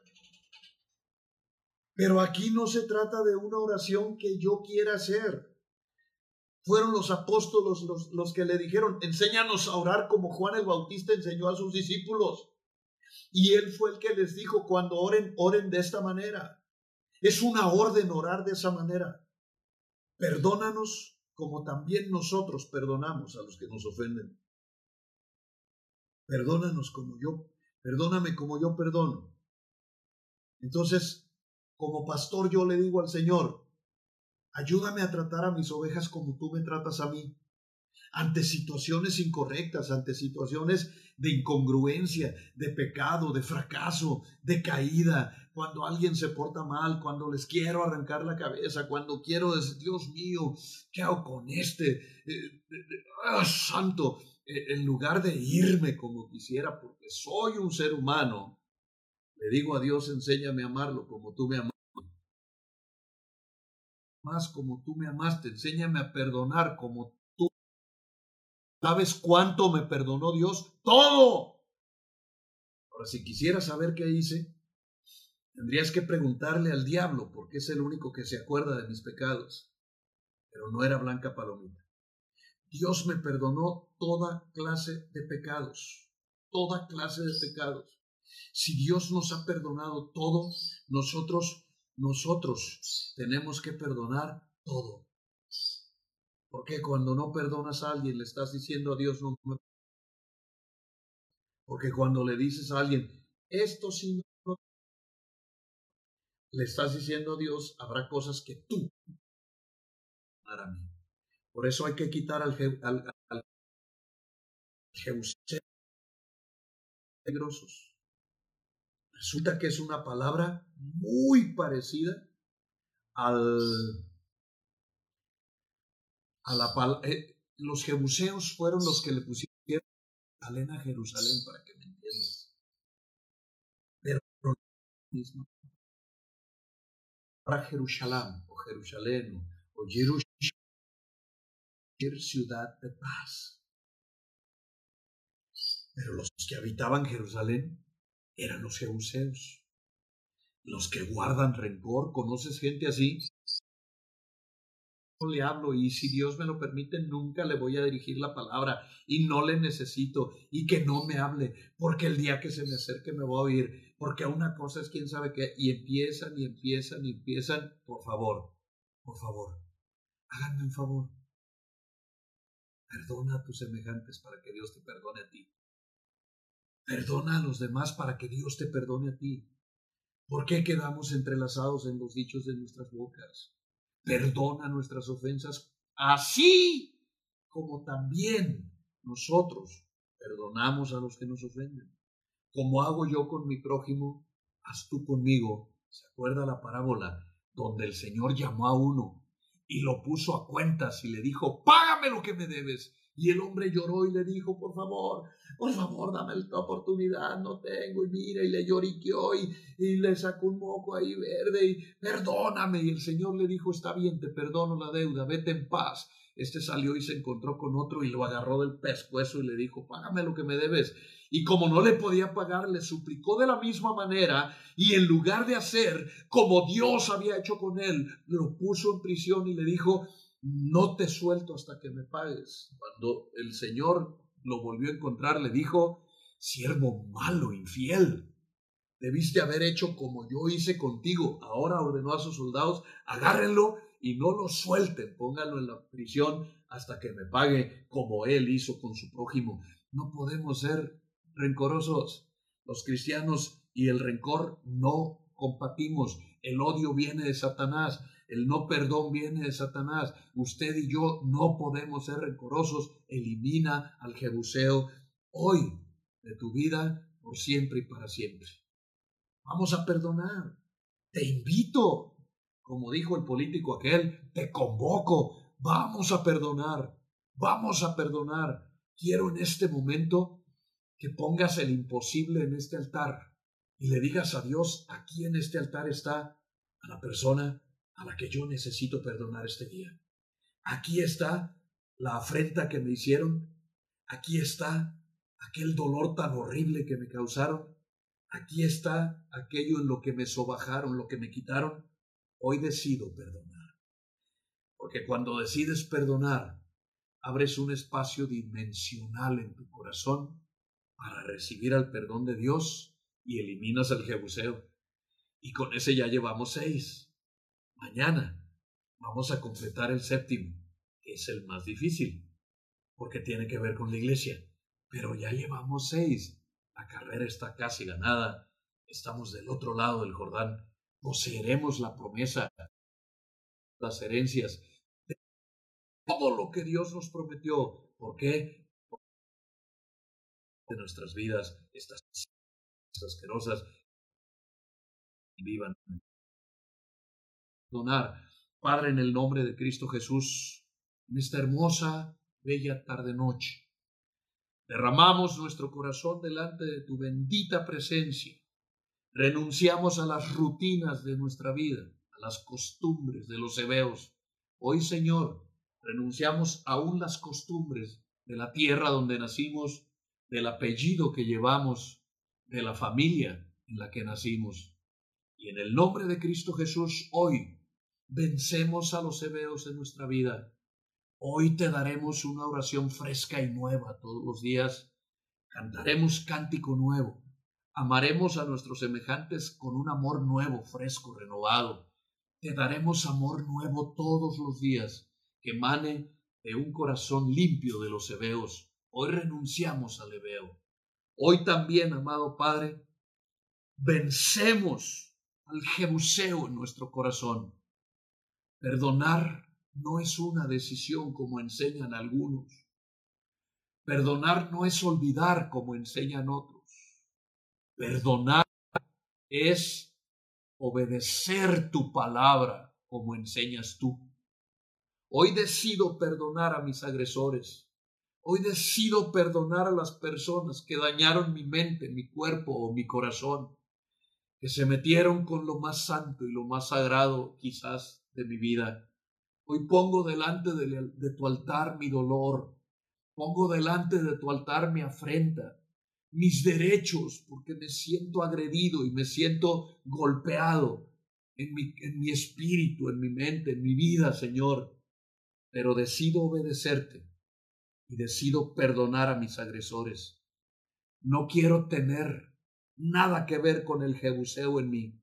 Pero aquí no se trata de una oración que yo quiera hacer. Fueron los apóstolos los, que le dijeron, enséñanos a orar como Juan el Bautista enseñó a sus discípulos. Y él fue el que les dijo, cuando oren, oren de esta manera. Es una orden orar de esa manera. Perdónanos como también nosotros perdonamos a los que nos ofenden. Perdónanos como yo Perdóname como yo perdono. Entonces, como pastor yo le digo al Señor, ayúdame a tratar a mis ovejas como tú me tratas a mí. Ante situaciones incorrectas, ante situaciones de incongruencia, de pecado, de fracaso, de caída, cuando alguien se porta mal, cuando les quiero arrancar la cabeza, cuando quiero decir, Dios mío, ¿qué hago con este? ¡Ah, santo, en lugar de irme como quisiera, porque soy un ser humano, le digo a Dios, enséñame a amarlo como tú me amaste. Más como tú me amaste, enséñame a perdonar como tú. ¿Sabes cuánto me perdonó Dios? Todo. Ahora, si quisiera saber qué hice, tendrías que preguntarle al diablo, porque es el único que se acuerda de mis pecados. Pero no era Blanca Palomita. Dios me perdonó toda clase de pecados, toda clase de pecados. Si Dios nos ha perdonado todo, nosotros, nosotros tenemos que perdonar todo. Porque cuando no perdonas a alguien, le estás diciendo a Dios, no me Porque cuando le dices a alguien, esto sí no, le estás diciendo a Dios, habrá cosas que tú para mí. Por eso hay que quitar al, al, al. Resulta que es una palabra muy parecida al, a la eh, los jebuseos fueron los que le pusieron Jerusalén a Jerusalén, para que me entiendas. Pero mismo. Para Jerusalén, o Jerusalén, o Jerusalén, ciudad de paz. Pero los que habitaban Jerusalén eran los jebuseos, los que guardan rencor. ¿Conoces gente así? No le hablo y si Dios me lo permite, nunca le voy a dirigir la palabra y no le necesito y que no me hable, porque el día que se me acerque me voy a oír, porque una cosa es quién sabe qué, y empiezan y empiezan y empiezan, por favor, por favor, háganme un favor. Perdona a tus semejantes para que Dios te perdone a ti. Perdona a los demás para que Dios te perdone a ti. ¿Por qué quedamos entrelazados en los dichos de nuestras bocas? Perdona nuestras ofensas, así como también nosotros perdonamos a los que nos ofenden. Como hago yo con mi prójimo, haz tú conmigo. ¿Se acuerda la parábola donde el Señor llamó a uno y lo puso a cuentas y le dijo, págame lo que me debes? Y el hombre lloró y le dijo, por favor, por favor, dame la oportunidad, no tengo. Y mira, y le lloriqueó y, y le sacó un moco ahí verde y perdóname. Y el Señor le dijo, está bien, te perdono la deuda, vete en paz. Este salió y se encontró con otro y lo agarró del pescuezo y le dijo, págame lo que me debes. Y como no le podía pagar, le suplicó de la misma manera y en lugar de hacer como Dios había hecho con él, lo puso en prisión y le dijo, no te suelto hasta que me pagues. Cuando el Señor lo volvió a encontrar, le dijo, siervo malo, infiel, debiste haber hecho como yo hice contigo. Ahora ordenó a sus soldados, agárrenlo y no lo suelten, pónganlo en la prisión hasta que me pague como él hizo con su prójimo. No podemos ser rencorosos. Los cristianos y el rencor no compartimos. El odio viene de Satanás. El no perdón viene de Satanás. Usted y yo no podemos ser rencorosos. Elimina al jebuseo hoy de tu vida por siempre y para siempre. Vamos a perdonar. Te invito, como dijo el político aquel, te convoco. Vamos a perdonar. Vamos a perdonar. Quiero en este momento que pongas el imposible en este altar y le digas a Dios, aquí en este altar está a la persona a la que yo necesito perdonar este día. Aquí está la afrenta que me hicieron. Aquí está aquel dolor tan horrible que me causaron. Aquí está aquello en lo que me sobajaron, lo que me quitaron. Hoy decido perdonar. Porque cuando decides perdonar, abres un espacio dimensional en tu corazón para recibir al perdón de Dios y eliminas el jebuseo. Y con ese ya llevamos seis. Mañana vamos a completar el séptimo, que es el más difícil, porque tiene que ver con la iglesia. Pero ya llevamos seis. La carrera está casi ganada. Estamos del otro lado del Jordán. Poseeremos la promesa, las herencias, todo lo que Dios nos prometió. ¿Por qué? De nuestras vidas, estas asquerosas, vivan. Donar, Padre, en el nombre de Cristo Jesús, en esta hermosa, bella tarde-noche, derramamos nuestro corazón delante de tu bendita presencia. Renunciamos a las rutinas de nuestra vida, a las costumbres de los hebeos. Hoy, Señor, renunciamos aún las costumbres de la tierra donde nacimos, del apellido que llevamos, de la familia en la que nacimos. Y en el nombre de Cristo Jesús, hoy vencemos a los hebeos en nuestra vida. Hoy te daremos una oración fresca y nueva todos los días. Cantaremos cántico nuevo. Amaremos a nuestros semejantes con un amor nuevo, fresco, renovado. Te daremos amor nuevo todos los días, que emane de un corazón limpio de los hebeos. Hoy renunciamos al hebeo. Hoy también, amado Padre, vencemos al jebuseo en nuestro corazón. Perdonar no es una decisión como enseñan algunos. Perdonar no es olvidar como enseñan otros. Perdonar es obedecer tu palabra como enseñas tú. Hoy decido perdonar a mis agresores. Hoy decido perdonar a las personas que dañaron mi mente, mi cuerpo o mi corazón, que se metieron con lo más santo y lo más sagrado quizás de mi vida. Hoy pongo delante de, tu altar mi dolor, pongo delante de tu altar mi afrenta, mis derechos, porque me siento agredido y me siento golpeado en mi, en mi espíritu, en mi mente, en mi vida, Señor. Pero decido obedecerte y decido perdonar a mis agresores. No quiero tener nada que ver con el jebuseo en mí.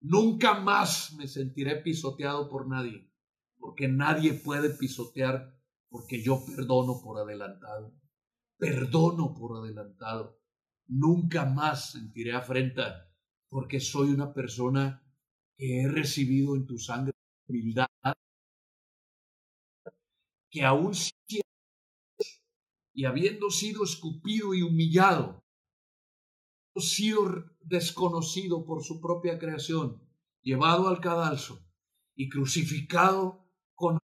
Nunca más me sentiré pisoteado por nadie, porque nadie puede pisotear porque yo perdono por adelantado. Perdono por adelantado. Nunca más sentiré afrenta porque soy una persona que he recibido en tu sangre humildad, que aún y habiendo sido escupido y humillado, sido desconocido por su propia creación, llevado al cadalso y crucificado con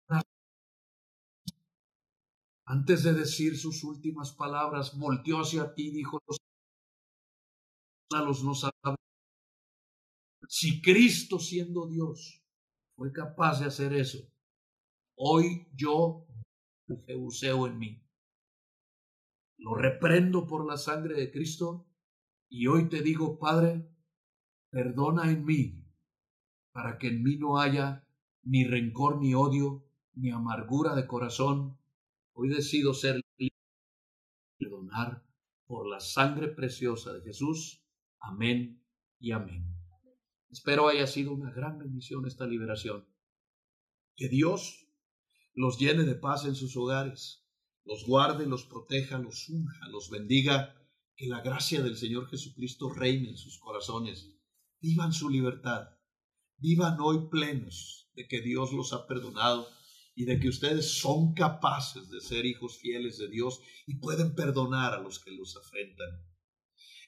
antes de decir sus últimas palabras, volteó hacia ti y dijo, los no saben. Si Cristo siendo Dios fue capaz de hacer eso, hoy yo, Jebuseo en mí, lo reprendo por la sangre de Cristo y hoy te digo, Padre, perdona en mí, para que en mí no haya ni rencor, ni odio, ni amargura de corazón. Hoy decido ser libre perdonar por la sangre preciosa de Jesús. Amén y amén. Espero haya sido una gran bendición esta liberación. Que Dios los llene de paz en sus hogares, los guarde, los proteja, los unja, los bendiga que la gracia del Señor Jesucristo reine en sus corazones. Vivan su libertad. Vivan hoy plenos de que Dios los ha perdonado y de que ustedes son capaces de ser hijos fieles de Dios y pueden perdonar a los que los afrentan.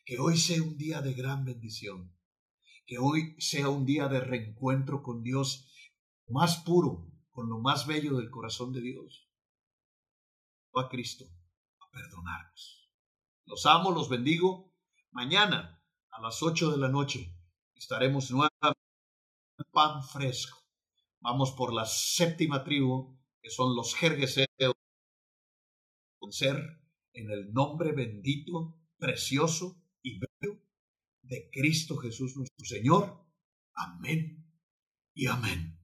Que hoy sea un día de gran bendición. Que hoy sea un día de reencuentro con Dios más puro, con lo más bello del corazón de Dios. A Cristo a perdonarnos. Los amo, los bendigo. Mañana a las ocho de la noche estaremos nuevamente pan fresco. Vamos por la séptima tribu, que son los jergueseos, ser en el nombre bendito, precioso y bello de Cristo Jesús nuestro Señor. Amén y amén.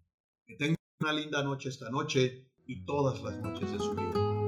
Que tengan una linda noche esta noche y todas las noches de su vida.